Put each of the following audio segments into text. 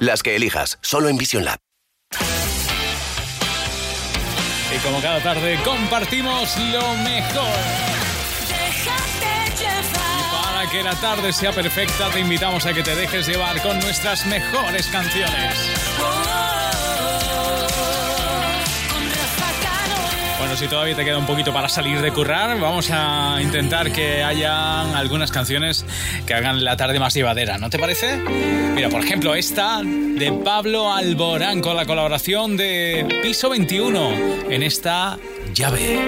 Las que elijas, solo en Vision Lab. Y como cada tarde compartimos lo mejor. Para que la tarde sea perfecta, te invitamos a que te dejes llevar con nuestras mejores canciones. Bueno, si todavía te queda un poquito para salir de currar, vamos a intentar que haya algunas canciones que hagan la tarde más llevadera, ¿no te parece? Mira, por ejemplo, esta de Pablo Alborán con la colaboración de Piso 21 en esta llave.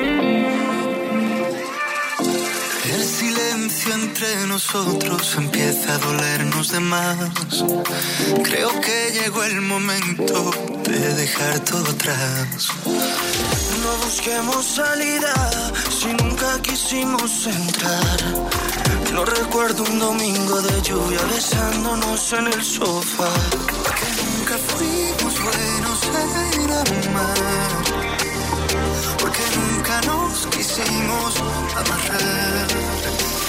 El silencio entre nosotros empieza a dolernos de más. Creo que llegó el momento de dejar todo atrás. No busquemos salida si nunca quisimos entrar. No recuerdo un domingo de lluvia besándonos en el sofá. Que nunca fuimos buenos en amar. Porque nunca nos quisimos amarrar.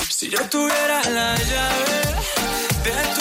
Si yo tuviera la llave de tus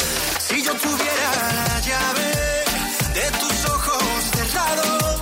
Yo tuviera la llave de tus ojos cerrados,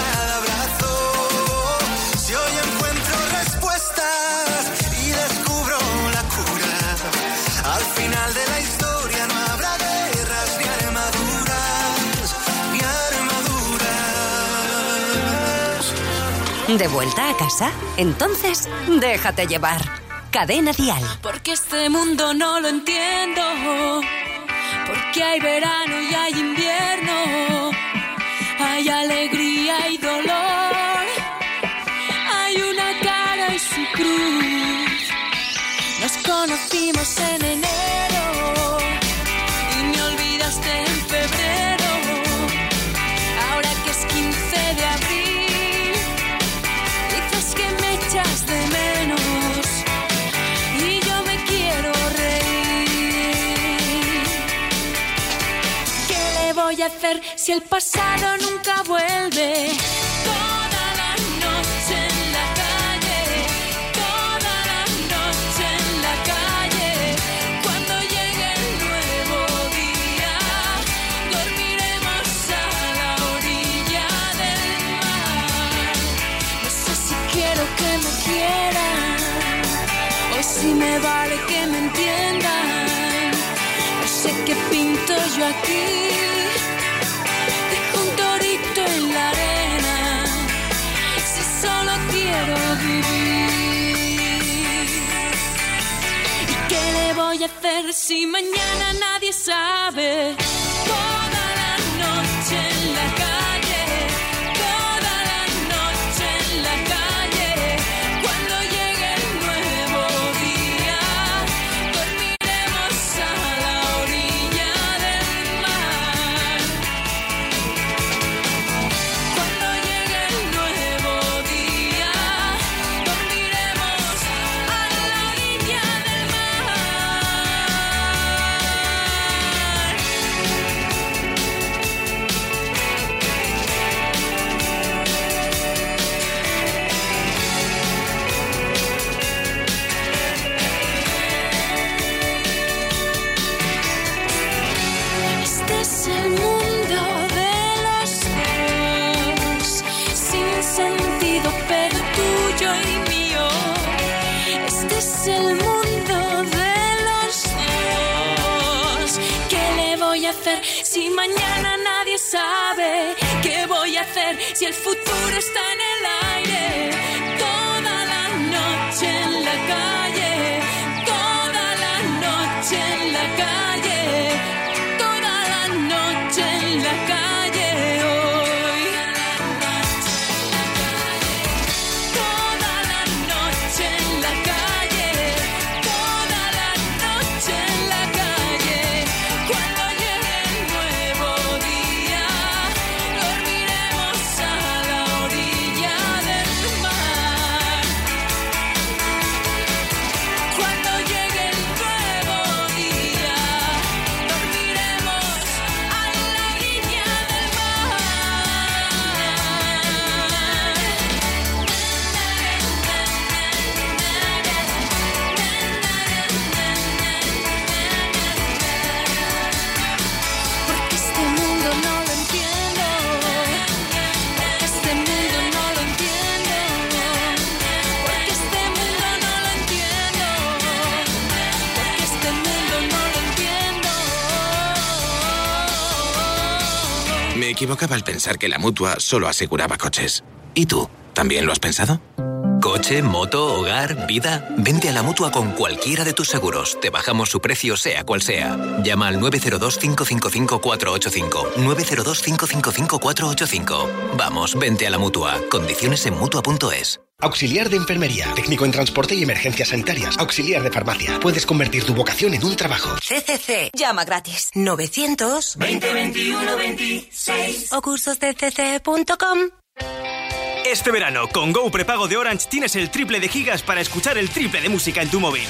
¿De vuelta a casa? Entonces, déjate llevar. Cadena Dial. Porque este mundo no lo entiendo. Porque hay verano y hay invierno. Hay alegría y dolor. Hay una cara y su cruz. Nos conocimos en enero. Si el pasado nunca vuelve? Toda la noche en la calle, toda la noche en la calle. Cuando llegue el nuevo día, dormiremos a la orilla del mar. No sé si quiero que me quieran o si me vale que me entiendan. No sé qué pinto yo aquí. Voy hacer si mañana nadie sabe? Mañana nadie sabe? ¿Qué voy a hacer si el futuro está en el aire? Equivocaba al pensar que la mutua solo aseguraba coches. ¿Y tú? ¿También lo has pensado? Coche, moto, hogar, vida. Vente a la mutua con cualquiera de tus seguros. Te bajamos su precio, sea cual sea. Llama al 902-555-485. 902-555-485. Vamos, vente a la mutua. Condiciones en mutua.es. Auxiliar de enfermería, técnico en transporte y emergencias sanitarias, auxiliar de farmacia. Puedes convertir tu vocación en un trabajo. CCC. Llama gratis. 900 2021 26. o cursosdecc.com. Este verano, con Go Prepago de Orange tienes el triple de gigas para escuchar el triple de música en tu móvil.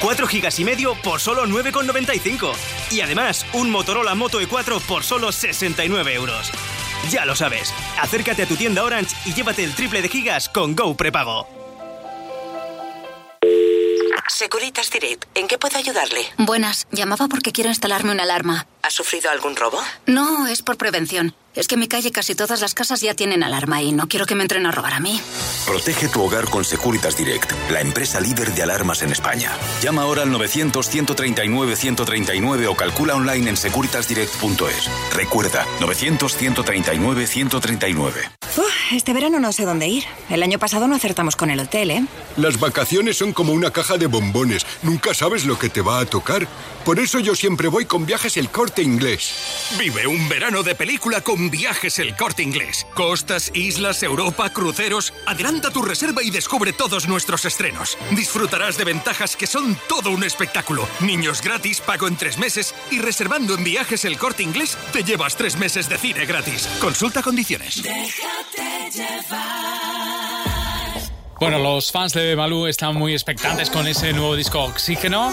4 gigas y medio por solo 9,95. Y además, un Motorola Moto E4 por solo 69 euros. Ya lo sabes, acércate a tu tienda Orange y llévate el triple de gigas con Go Prepago. Securitas Direct, ¿en qué puedo ayudarle? Buenas, llamaba porque quiero instalarme una alarma. ¿Ha sufrido algún robo? No, es por prevención. Es que en mi calle casi todas las casas ya tienen alarma y no quiero que me entren a robar a mí. Protege tu hogar con Securitas Direct, la empresa líder de alarmas en España. Llama ahora al 900-139-139 o calcula online en securitasdirect.es. Recuerda, 900-139-139. Uf, este verano no sé dónde ir. El año pasado no acertamos con el hotel, ¿eh? Las vacaciones son como una caja de bombones. Nunca sabes lo que te va a tocar. Por eso yo siempre voy con viajes el corte inglés. Vive un verano de película con viajes el corte inglés. Costas, islas, Europa, cruceros. Adelanta tu reserva y descubre todos nuestros estrenos. Disfrutarás de ventajas que son todo un espectáculo. Niños gratis, pago en tres meses y reservando en viajes el corte inglés te llevas tres meses de cine gratis. Consulta condiciones. Déjate llevar. Bueno, los fans de Malú están muy expectantes con ese nuevo disco Oxígeno.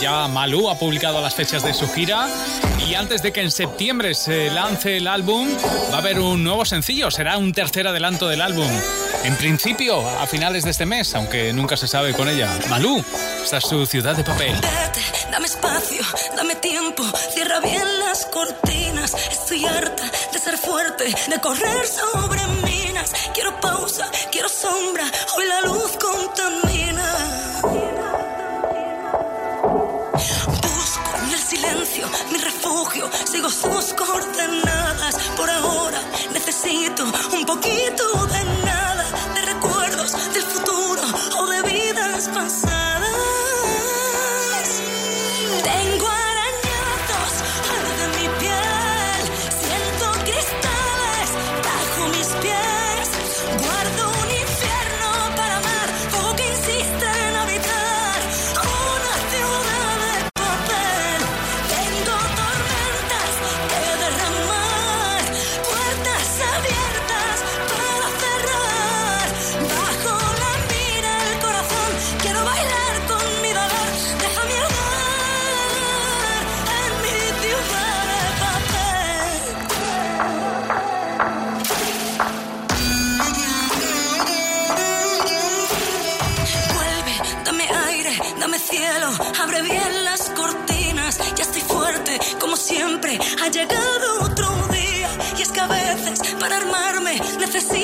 Ya Malú ha publicado las fechas de su gira y antes de que en septiembre se lance el álbum va a haber un nuevo sencillo, será un tercer adelanto del álbum. En principio, a finales de este mes, aunque nunca se sabe con ella. Malú, esta es su ciudad de papel. Dame espacio, dame tiempo, cierra bien las cortinas. Estoy harta de ser fuerte, de correr sobre minas. prophecy.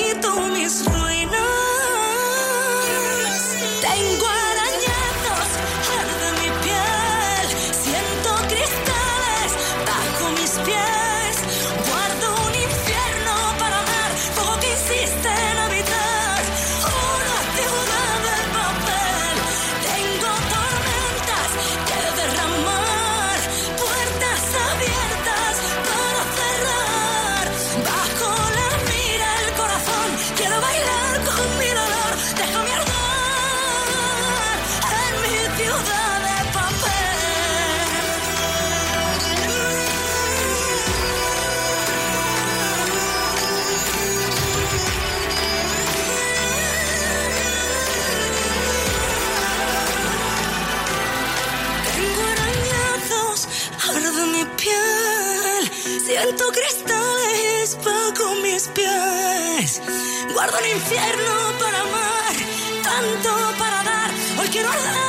Guardo el infierno para amar, tanto para dar. Hoy quiero dar.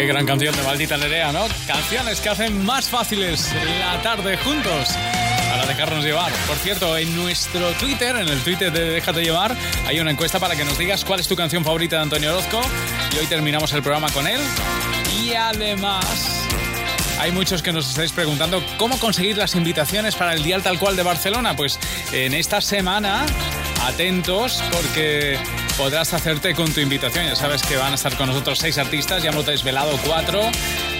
Qué gran canción de Maldita Nerea, ¿no? Canciones que hacen más fáciles la tarde juntos. Para dejarnos llevar. Por cierto, en nuestro Twitter, en el Twitter de Déjate llevar, hay una encuesta para que nos digas cuál es tu canción favorita de Antonio Orozco. Y hoy terminamos el programa con él. Y además, hay muchos que nos estáis preguntando cómo conseguir las invitaciones para el Dial Tal Cual de Barcelona. Pues en esta semana, atentos porque podrás hacerte con tu invitación. Ya sabes que van a estar con nosotros seis artistas, ya hemos desvelado cuatro.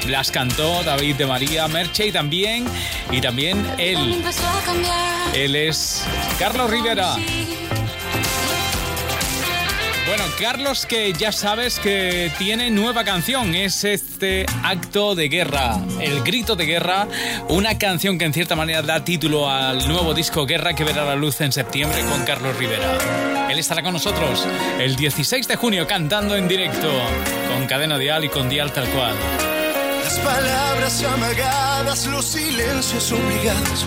Las cantó David de María, Merche también, y también él. Él es Carlos Rivera. Bueno, Carlos, que ya sabes que tiene nueva canción, es este acto de guerra, el grito de guerra, una canción que en cierta manera da título al nuevo disco Guerra que verá la luz en septiembre con Carlos Rivera. Él estará con nosotros el 16 de junio cantando en directo con Cadena Dial y con Dial tal cual. Las palabras amagadas, los silencios obligados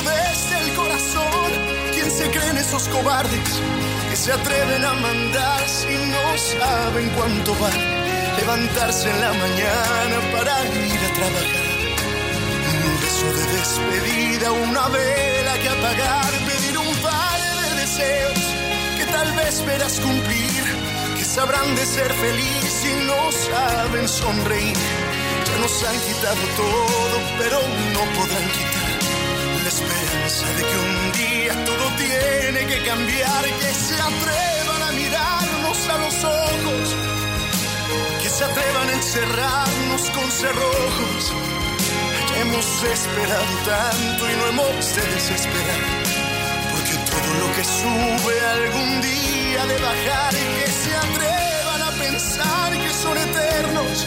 desde el corazón. ¿Quién se creen esos cobardes que se atreven a mandar si no saben cuánto vale levantarse en la mañana para ir a trabajar? Un beso de despedida, una vela que apagar, pedir un par de deseos que tal vez verás cumplir, que sabrán de ser feliz y no saben sonreír. Ya nos han quitado todo, pero no podrán quitar de que un día todo tiene que cambiar, que se atrevan a mirarnos a los ojos, que se atrevan a encerrarnos con cerrojos. hemos esperado tanto y no hemos de desesperar, porque todo lo que sube algún día de bajar y que se atrevan a pensar que son eternos,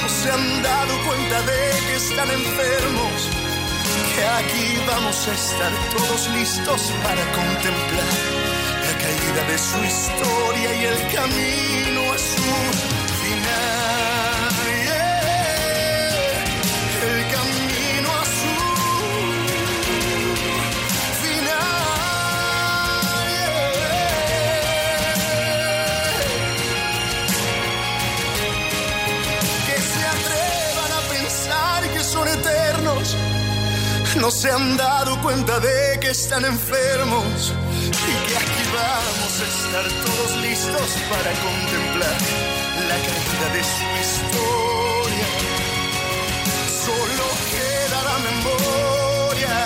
no se han dado cuenta de que están enfermos que aquí vamos a estar todos listos para contemplar la caída de su historia y el camino a su final. No se han dado cuenta de que están enfermos y que aquí vamos a estar todos listos para contemplar la caída de su historia. Solo queda la memoria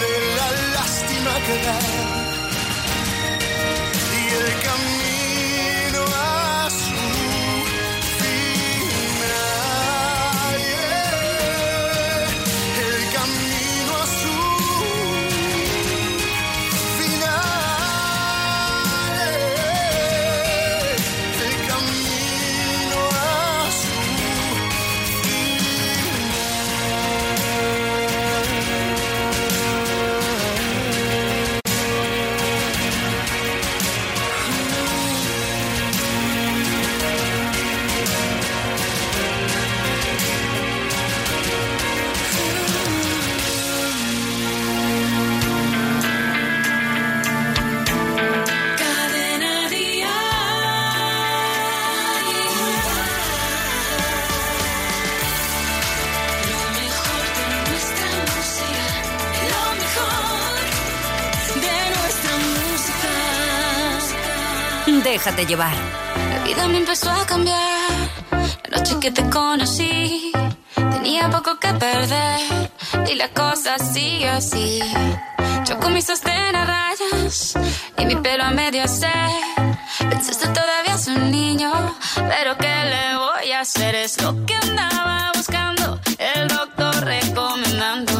de la lástima que da y el camino La vida me empezó a cambiar. La noche que te conocí, tenía poco que perder. Y la cosa sigue así. Yo con mi sostén a rayas y mi pelo a medio hacer. Pensaste todavía es un niño, pero ¿qué le voy a hacer? Es lo que andaba buscando. El doctor recomendando.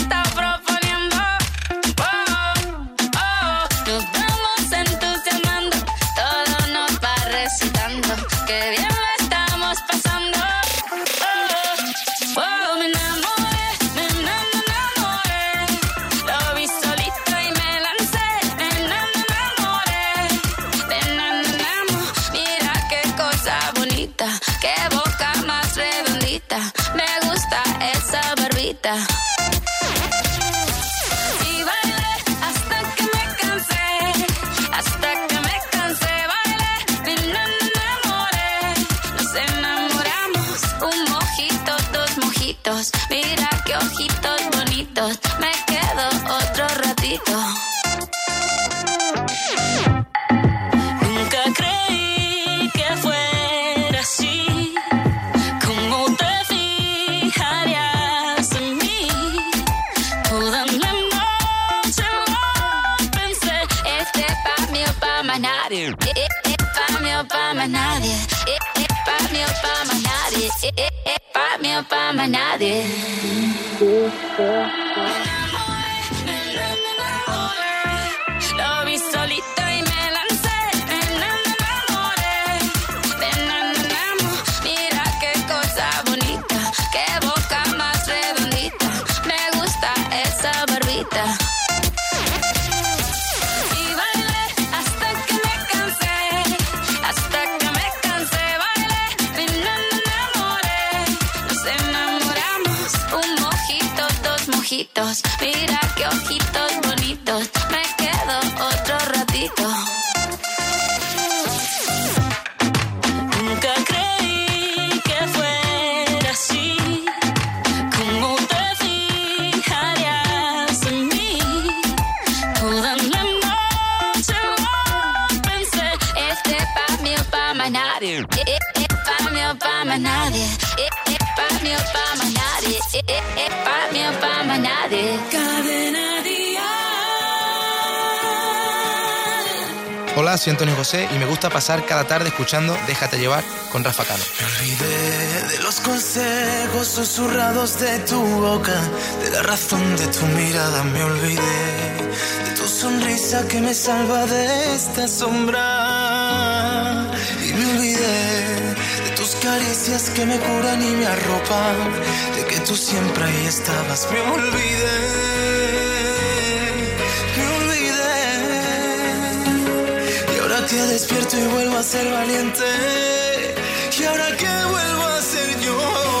That. ama a nadie. Hola, soy Antonio José y me gusta pasar cada tarde escuchando Déjate llevar con Rafa Cano. Me olvidé de los consejos susurrados de tu boca, de la razón de tu mirada, me olvidé de tu sonrisa que me salva de esta sombra. Y me olvidé de tus caricias que me curan y me arropan, de que tú siempre ahí estabas, me olvidé Despierto y vuelvo a ser valiente. ¿Y ahora qué vuelvo a ser yo?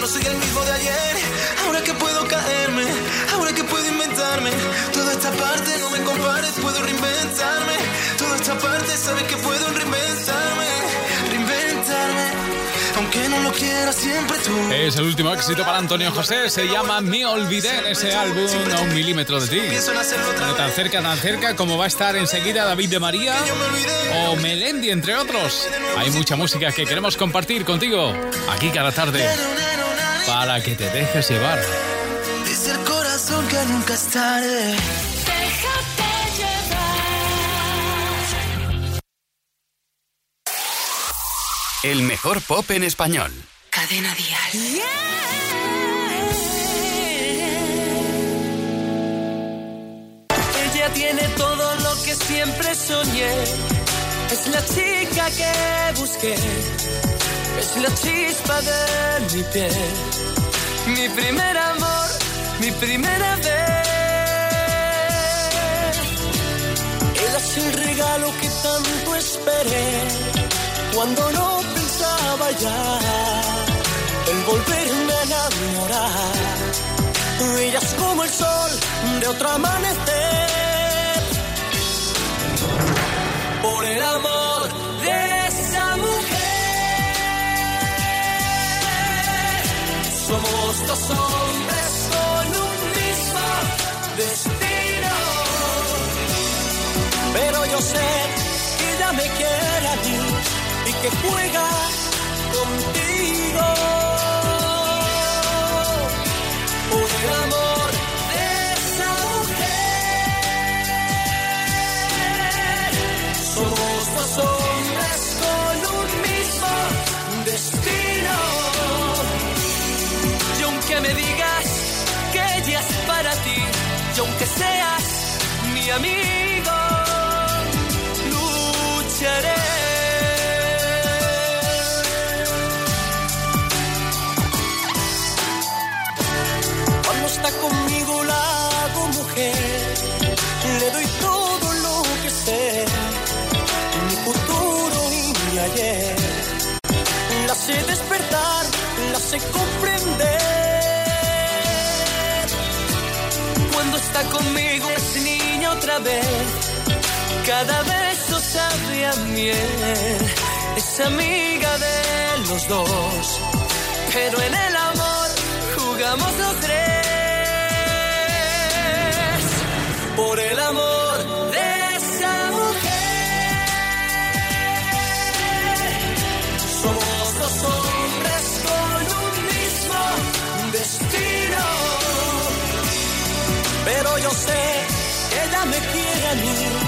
No soy el mismo de ayer. Ahora que puedo caerme, ahora que puedo inventarme. Toda esta parte no me compares, puedo reinventarme. Toda esta parte sabes que puedo reinventarme, reinventarme. Aunque no lo quiera siempre tú. Es el último éxito para Antonio José, se llama Me Olvidé en ese álbum a un milímetro de ti. No tan cerca, tan cerca como va a estar enseguida David de María o Melendi, entre otros. Hay mucha música que queremos compartir contigo aquí cada tarde para que te dejes llevar. Dice el corazón que nunca es tarde. Déjate llevar. El mejor pop en español. Cadena Dial. Ella tiene todo lo que siempre soñé. Es la chica que busqué. Es la chispa de mi piel. Mi primer amor, mi primera vez. Ella es el regalo que tanto esperé. Cuando no pensaba ya en volverme a enamorar. Ella es como el sol de otro amanecer. Por el amor Somos dos hombres con un mismo destino. Pero yo sé que ella me quiere a mí y que juega contigo. Mi cada beso sabe a miel. Es amiga de los dos, pero en el amor jugamos los tres. Por el amor de esa mujer. Somos dos hombres con un mismo destino. Pero yo sé que ella me quiere a mí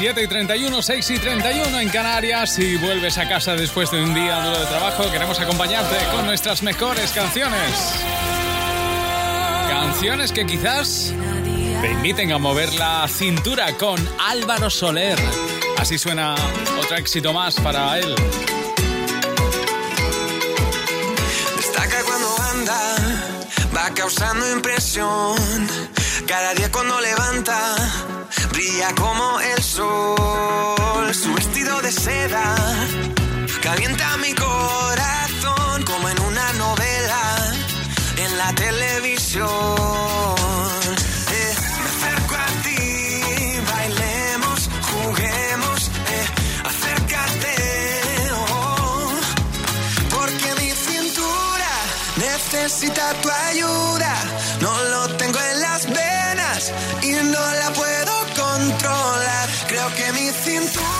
7 y 31, 6 y 31 en Canarias. Si vuelves a casa después de un día duro de trabajo, queremos acompañarte con nuestras mejores canciones. Canciones que quizás te inviten a mover la cintura con Álvaro Soler. Así suena otro éxito más para él. Destaca cuando anda, va causando impresión. Cada día cuando levanta, como el sol. Su vestido de seda calienta mi corazón como en una novela en la televisión. Eh, me acerco a ti, bailemos, juguemos, eh, acércate, oh, porque mi cintura necesita tu ayuda. Creo que mi cintura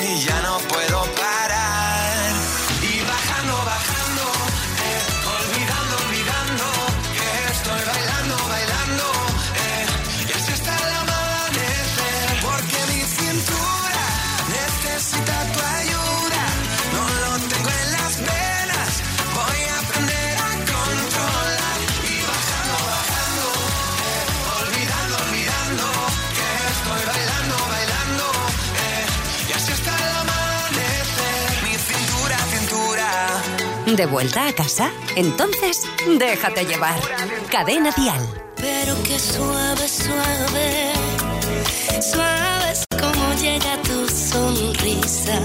¿De vuelta a casa? Entonces, déjate llevar. Cadena Dial. Pero que suave, suave, suave como llega tu sonrisa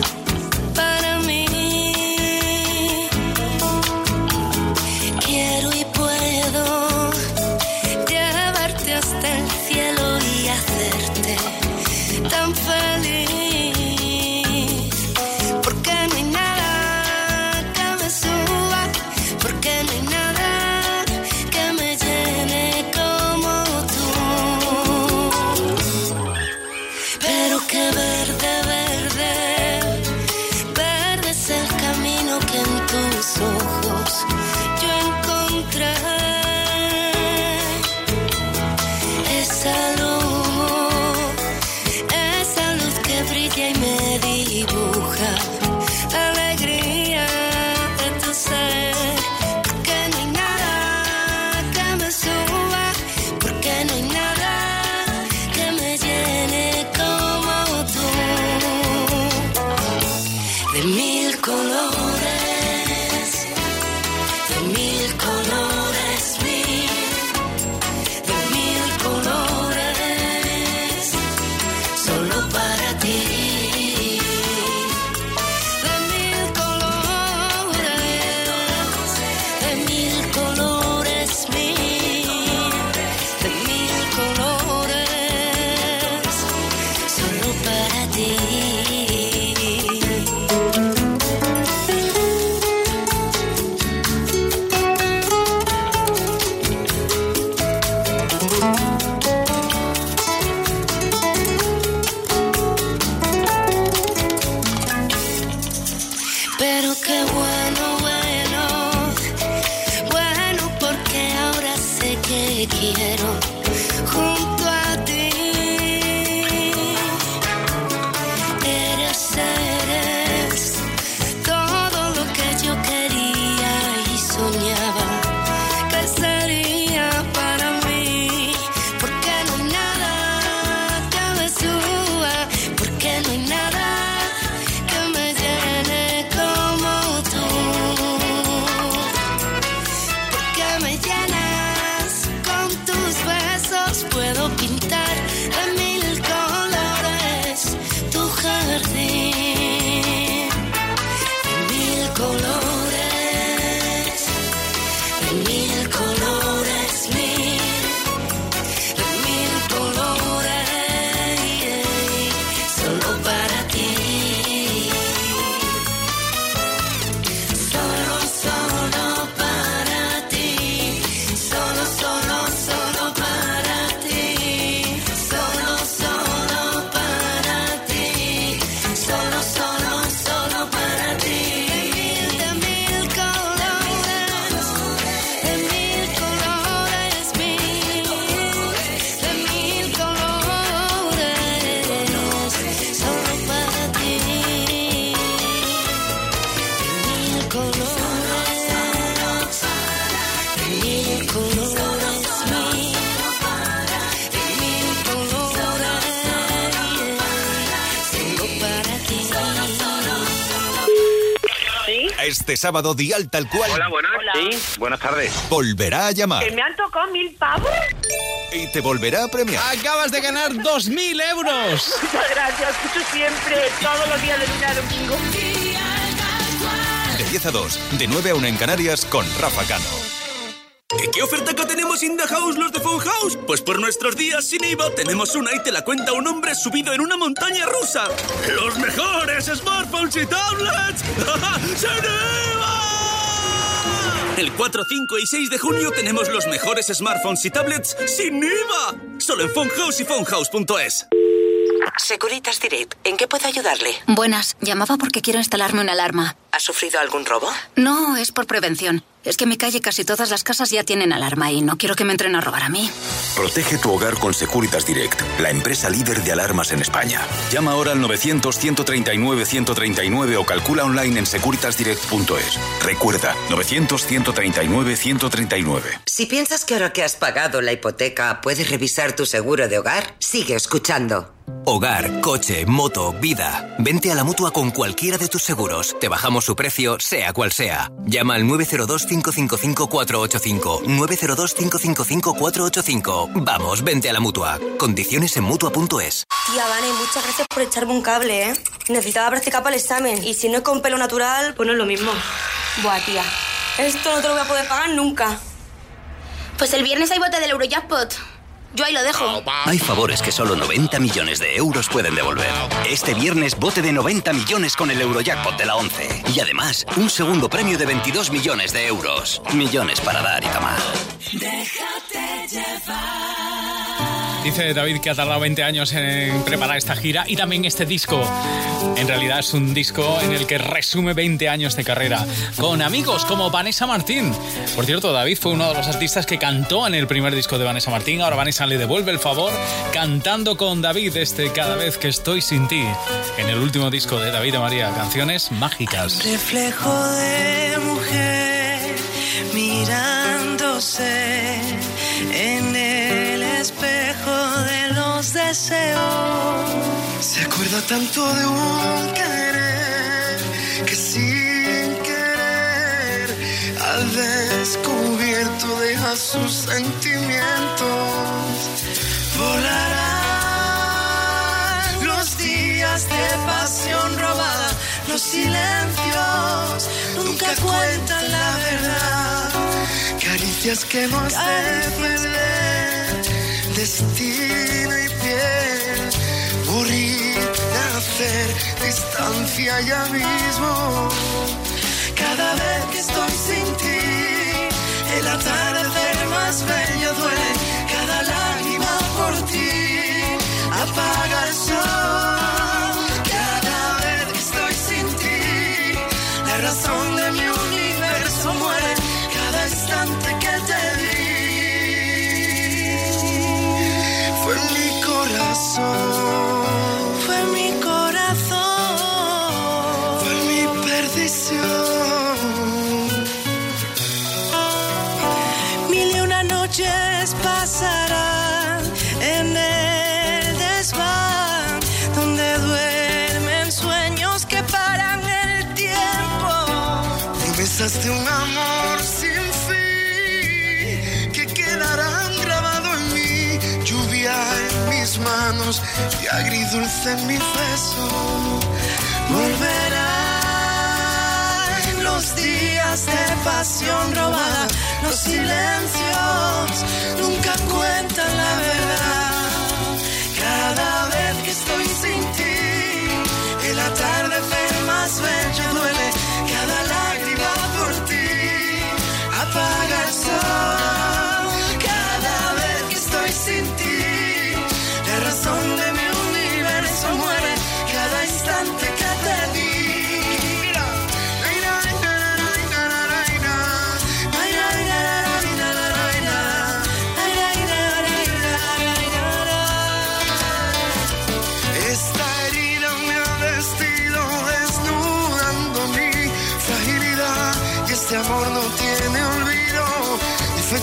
sábado, Dial tal cual. Hola, buenas. Sí, buenas tardes. Volverá a llamar ¿Que me han tocado mil pavos? y te volverá a premiar. Acabas de ganar 2.000 euros. Muchas gracias, escucho siempre, todos los días de lunes a domingo. De 10 a 2, de 9 a 1 en Canarias con Rafa Cano. ¿Qué, oferta que tenemos in the house los de Phone House? Pues por nuestros días sin IVA tenemos una y te la cuenta un hombre subido en una montaña rusa. ¡Los mejores smartphones y tablets! ¡Sin IVA! El 4, 5 y 6 de junio tenemos los mejores smartphones y tablets sin IVA. Solo en Phone House y phonehouse.es. Securitas Direct, ¿en qué puedo ayudarle? Buenas, llamaba porque quiero instalarme una alarma. ¿Ha sufrido algún robo? No, es por prevención. Es que en mi calle casi todas las casas ya tienen alarma y no quiero que me entren a robar a mí. Protege tu hogar con Securitas Direct, la empresa líder de alarmas en España. Llama ahora al 900-139-139 o calcula online en securitasdirect.es. Recuerda, 900-139-139. Si piensas que ahora que has pagado la hipoteca puedes revisar tu seguro de hogar, sigue escuchando. Hogar, coche, moto, vida. Vente a la mutua con cualquiera de tus seguros. Te bajamos su precio, sea cual sea. Llama al 902-555-485. 902-555-485. Vamos, vente a la mutua. Condiciones en mutua.es. Tía, Vane, muchas gracias por echarme un cable, ¿eh? Necesitaba practicar para el examen y si no es con pelo natural, pues no es lo mismo. Buah, tía, esto no te lo voy a poder pagar nunca. Pues el viernes hay bote del Eurojackpot. Yo ahí lo dejo. Hay favores que solo 90 millones de euros pueden devolver. Este viernes bote de 90 millones con el Eurojackpot de la 11. Y además, un segundo premio de 22 millones de euros. Millones para dar y tomar. Déjate llevar. Dice David que ha tardado 20 años en preparar esta gira y también este disco. En realidad es un disco en el que resume 20 años de carrera con amigos como Vanessa Martín. Por cierto, David fue uno de los artistas que cantó en el primer disco de Vanessa Martín. Ahora Vanessa le devuelve el favor cantando con David este Cada vez que estoy sin ti. En el último disco de David y María, canciones mágicas. Reflejo de mujer mirándose en de los deseos. Se acuerda tanto de un querer que sin querer al descubierto deja sus sentimientos. Volarán los días de pasión robada, los silencios nunca cuentan la verdad. Caricias que hemos de perder, destino y piel, morir, nacer, distancia ya mismo. Cada vez que estoy sin ti, el atardecer más bello duele, cada lágrima por ti apaga el sol. Manos y agridulce en mi beso. Volverán los días de pasión robada, los silencios nunca cuentan la verdad. Cada vez que estoy sin ti, el atardecer más bello duele. Cada lágrima por ti apaga el sol.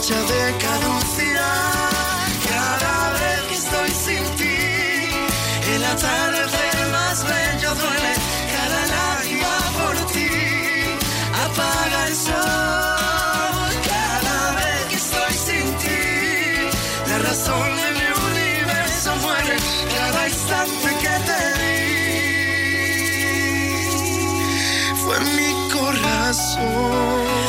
Fecha de caducidad. Cada vez que estoy sin ti, el atardecer más bello duele. Cada lágrima por ti apaga el sol. Cada vez que estoy sin ti, la razón de mi universo muere. Cada instante que te di fue mi corazón.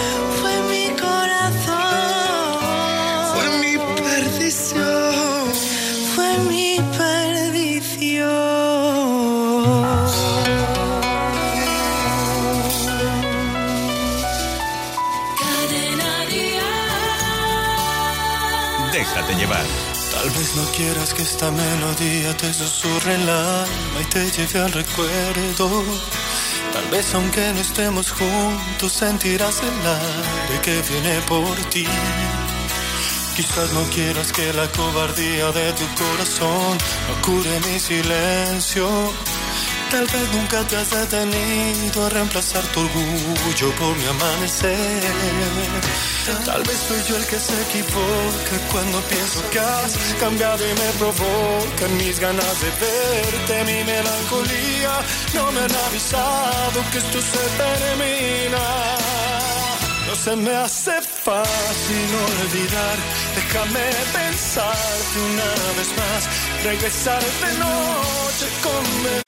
Esta melodía te susurre el alma y te lleve al recuerdo. Tal vez aunque no estemos juntos sentirás el aire que viene por ti. Quizás no quieras que la cobardía de tu corazón no cure mi silencio. Tal vez nunca te has detenido a reemplazar tu orgullo por mi amanecer. Tal vez soy yo el que se equivoca cuando pienso que has cambiado y me provocan mis ganas de verte, mi melancolía. No me han avisado que esto se termina. No se me hace fácil olvidar, déjame pensarte una vez más, regresar de noche en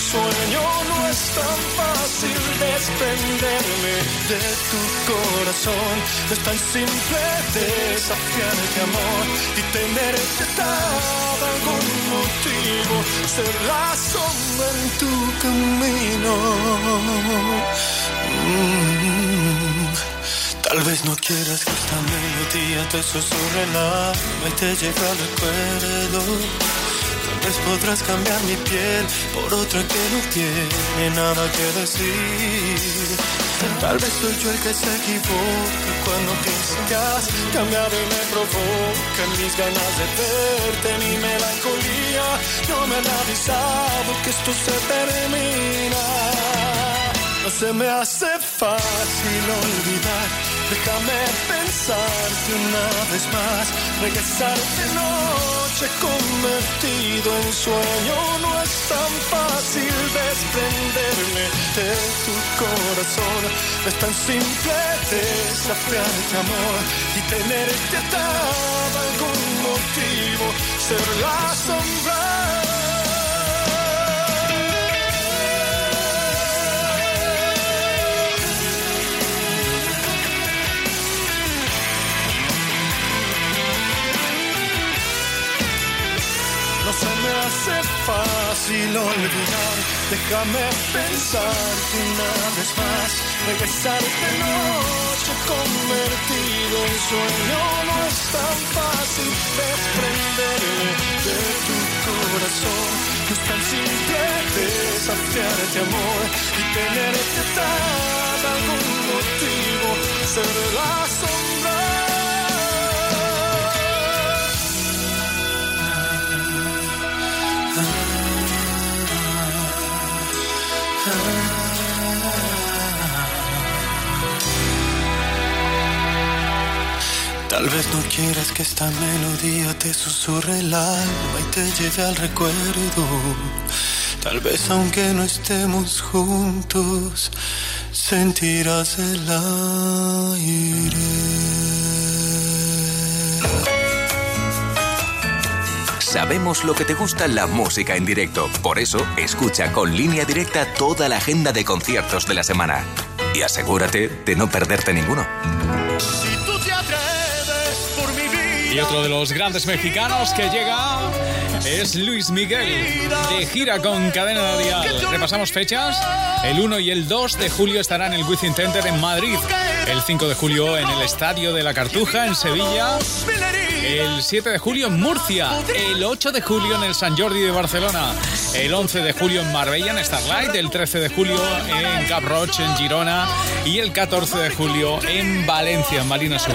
sueño, no es tan fácil desprenderme de tu corazón, es tan simple desafiarte amor y tenerte dado algún motivo, ser la sombra en tu camino. Mm. Tal vez no quieras que esta melodía te susurre el alma y te lleve al recuerdo. Vez podrás cambiar mi piel por otra que no tiene nada que decir. Tal vez soy yo el que se equivoca cuando pienso que has y me provocan mis ganas de verte, mi melancolía. No me han avisado que esto se termina. No se me hace fácil olvidar. Déjame pensarte una vez más. Regresar de noche convertido en sueño. No es tan fácil desprenderme de tu corazón. No es tan simple desafiarte amor y tenerte atado a algún motivo. Ser la sombra. No se me hace fácil olvidar. Déjame pensarte una vez más. Regresar de noche convertido en sueño. No es tan fácil desprenderme de tu corazón. No es tan simple desafiarte amor y tenerte dado algún motivo. Ser la no quieras que esta melodía te susurre el alma y te lleve al recuerdo. Tal vez aunque no estemos juntos, sentirás el aire. Sabemos lo que te gusta la música en directo. Por eso, escucha con línea directa toda la agenda de conciertos de la semana. Y asegúrate de no perderte ninguno. Y otro de los grandes mexicanos que llega es Luis Miguel, de gira con Cadena Dial. Repasamos fechas. El 1 y el 2 de julio estará en el Wizzing Center en Madrid. El 5 de julio en el Estadio de la Cartuja en Sevilla. El 7 de julio en Murcia. El 8 de julio en el San Jordi de Barcelona. El 11 de julio en Marbella, en Starlight. El 13 de julio en Cap Roche, en Girona. Y el 14 de julio en Valencia, en Marina Sur.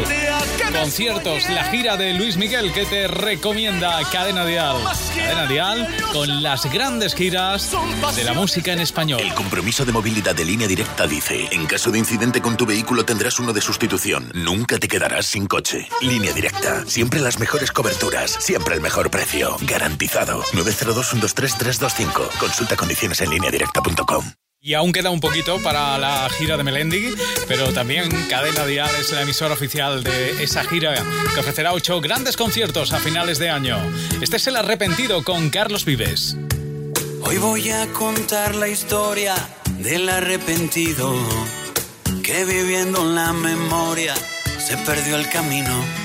Conciertos, la gira de Luis Miguel que te recomienda Cadena Dial. Cadena Dial con las grandes giras de la música en español. El compromiso de movilidad de línea directa dice, en caso de incidente con tu vehículo tendrás uno de sustitución. Nunca te quedarás sin coche. Línea directa. Siempre las mejores coberturas. Siempre el mejor precio. Garantizado. 902-123-325. Consulta condiciones en línea directa.com. Y aún queda un poquito para la gira de Melendi, pero también Cadena Dial es la emisora oficial de esa gira que ofrecerá ocho grandes conciertos a finales de año. Este es El Arrepentido con Carlos Vives. Hoy voy a contar la historia del arrepentido que viviendo en la memoria se perdió el camino.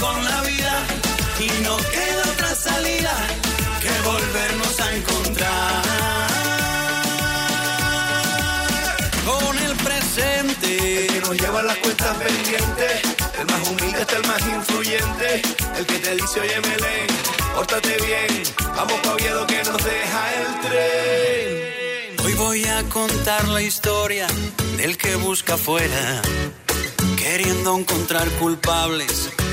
con la vida y no queda otra salida que volvernos a encontrar con el presente que nos lleva las cuentas pendientes. El más humilde está el más influyente. El que te dice, oye, Melén, pórtate bien. Vamos pa' Oviedo que nos deja el tren. Hoy voy a contar la historia del que busca afuera, queriendo encontrar culpables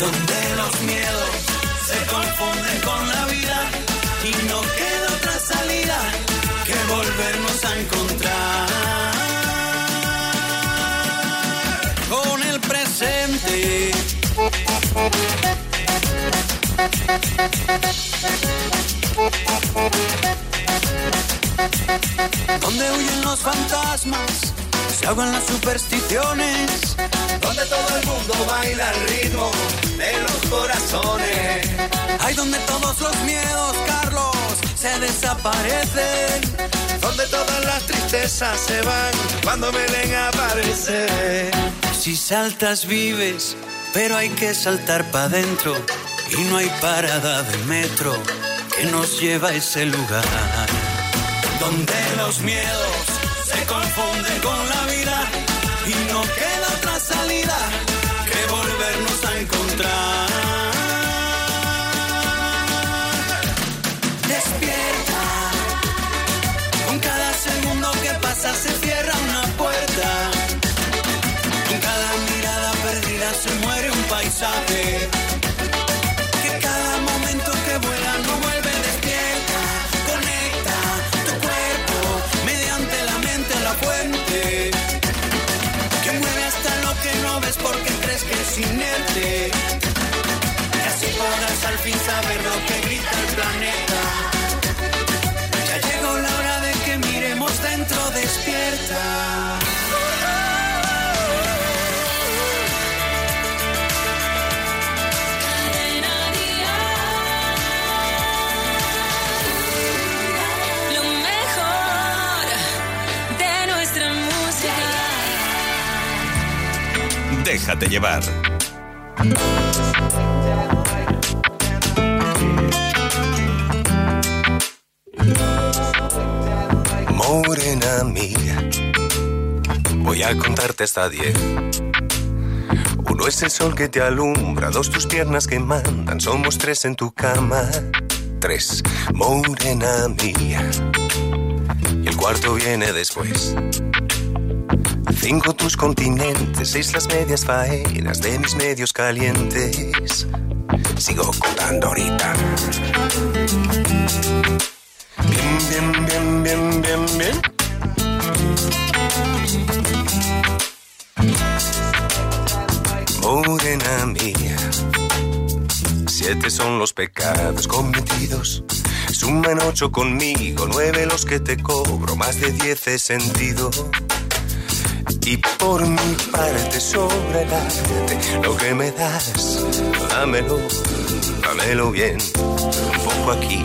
donde los miedos se confunden con la vida y no queda otra salida que volvernos a encontrar con el presente. Donde huyen los fantasmas, se ahogan las supersticiones. Donde todo el mundo baila al ritmo de los corazones. Hay donde todos los miedos, Carlos, se desaparecen. Donde todas las tristezas se van cuando Belén aparece. Si saltas vives, pero hay que saltar para adentro. Y no hay parada de metro que nos lleva a ese lugar. Donde los miedos se confunden con la volvernos a encontrar. Despierta, con cada segundo que pasa se cierra una puerta. Con cada mirada perdida se muere un paisaje. fin saber lo que grita el planeta. Ya llegó la hora de que miremos dentro despierta. Lo mejor de nuestra música. Déjate llevar. Morena mía, voy a contarte hasta diez. Uno es el sol que te alumbra, dos tus piernas que mandan, somos tres en tu cama. Tres, morena mía. Y el cuarto viene después. Cinco tus continentes, seis las medias faenas de mis medios calientes. Sigo contando ahorita. Bien, bien, bien, bien, bien, bien. Morena mía, siete son los pecados cometidos. Suman ocho conmigo, nueve los que te cobro, más de diez he sentido. Y por mi parte sobre el arte, lo que me das, dámelo, dámelo bien. Un poco aquí,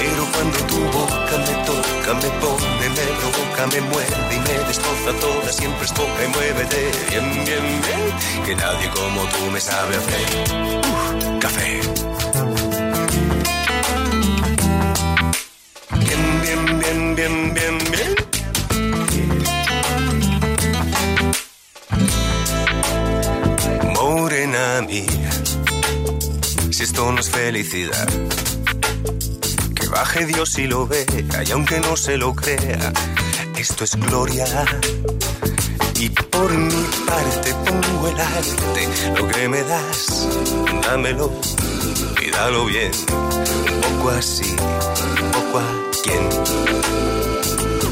Pero cuando tu boca me toca, me pone, me provoca, me muerde y me destroza toda, siempre es poca y muévete bien, bien, bien, que nadie como tú me sabe hacer Uf, café. Bien, bien, bien, bien, bien, bien. Morena mía, si esto no es felicidad baje Dios y lo vea, y aunque no se lo crea, esto es gloria. Y por mi parte pongo el arte, lo que me das, dámelo y dalo bien, poco así, un poco a quien.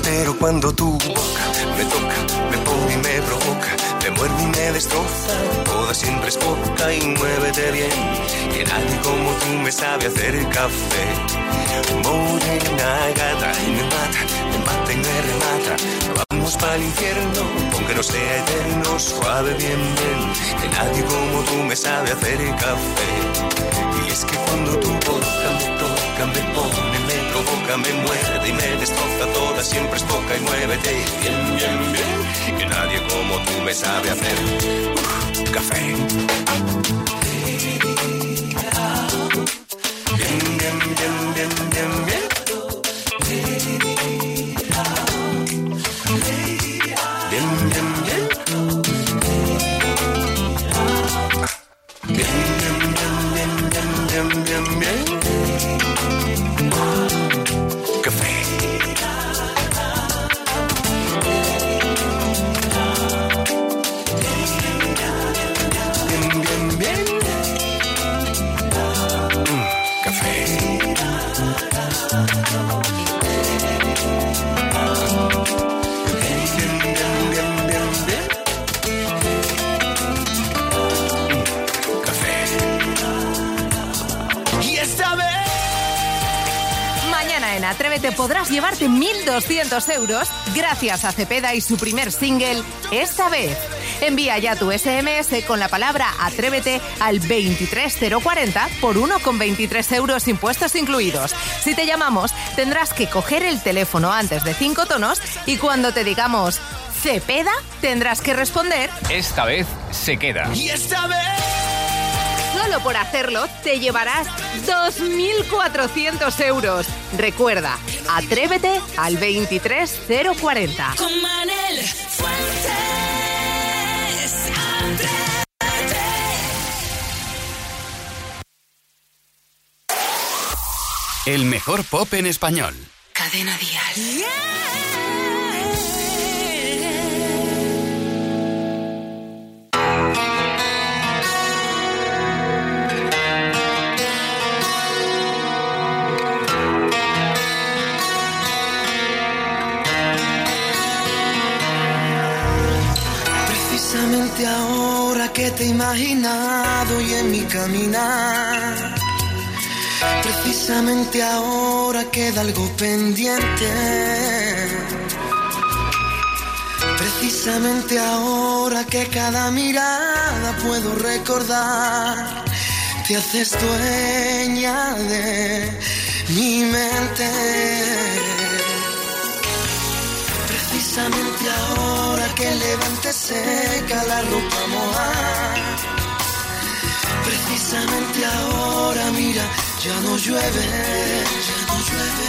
Pero cuando tu boca me toca, me pone y me provoca, me muerde y me destroza, siempre es poca y muévete bien, que nadie como tú me sabe hacer café. Morena gata y me mata, me mata y me remata. Vamos para el infierno, aunque no sea eterno, suave bien, bien. Que nadie como tú me sabe hacer café. Y es que cuando tu boca me toca, me pone, me muerde y me destroza toda, siempre es poca y muévete bien, bien, bien. Que nadie como tú me sabe hacer café. Podrás llevarte 1.200 euros gracias a Cepeda y su primer single, Esta vez. Envía ya tu SMS con la palabra Atrévete al 23040 por 1,23 euros impuestos incluidos. Si te llamamos, tendrás que coger el teléfono antes de cinco tonos y cuando te digamos Cepeda, tendrás que responder Esta vez se queda. Y esta vez. Solo por hacerlo te llevarás 2.400 euros. Recuerda, atrévete al 23040. Con Manel Fuentes. El mejor pop en español. Cadena Dial. Ahora que te he imaginado y en mi caminar. Precisamente ahora queda algo pendiente. Precisamente ahora que cada mirada puedo recordar, te haces dueña de mi mente. Precisamente ahora que levante seca la ropa mojada. Precisamente ahora, mira, ya no llueve, ya no llueve.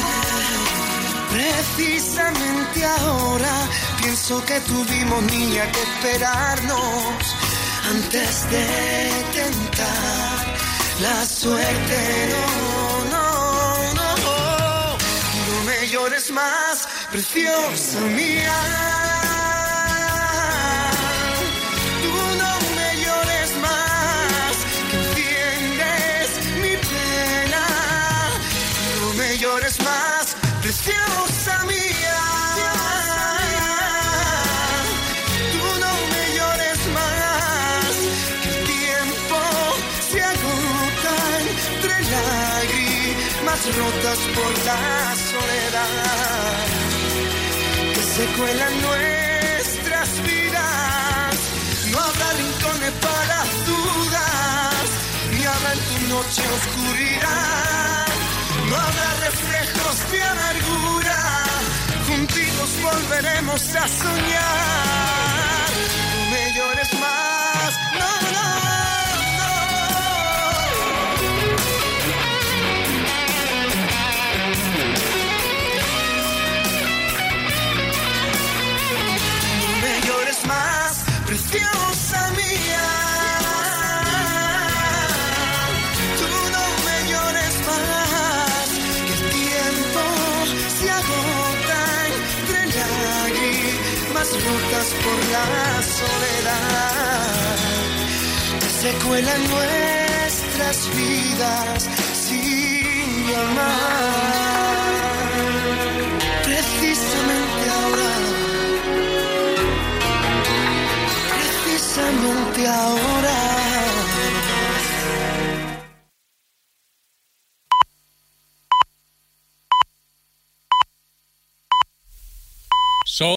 Precisamente ahora pienso que tuvimos niña que esperarnos antes de tentar la suerte. No, no, no, no me llores más, preciosa mía. Tú no me llores más, que entiendes mi pena. No me llores más, preciosa mía. Tú no me llores más, que el tiempo se agota entre lágrimas rotas por la soledad se cuelan nuestras vidas. No habrá rincones para dudas, ni habrá en tu noche oscuridad. No habrá reflejos de amargura, juntitos volveremos a soñar. Preciosa mía. Tú no me llores más, que el tiempo se agota entre lágrimas rotas por la soledad. Que se cuelan nuestras vidas sin llamar. Bésame ahora.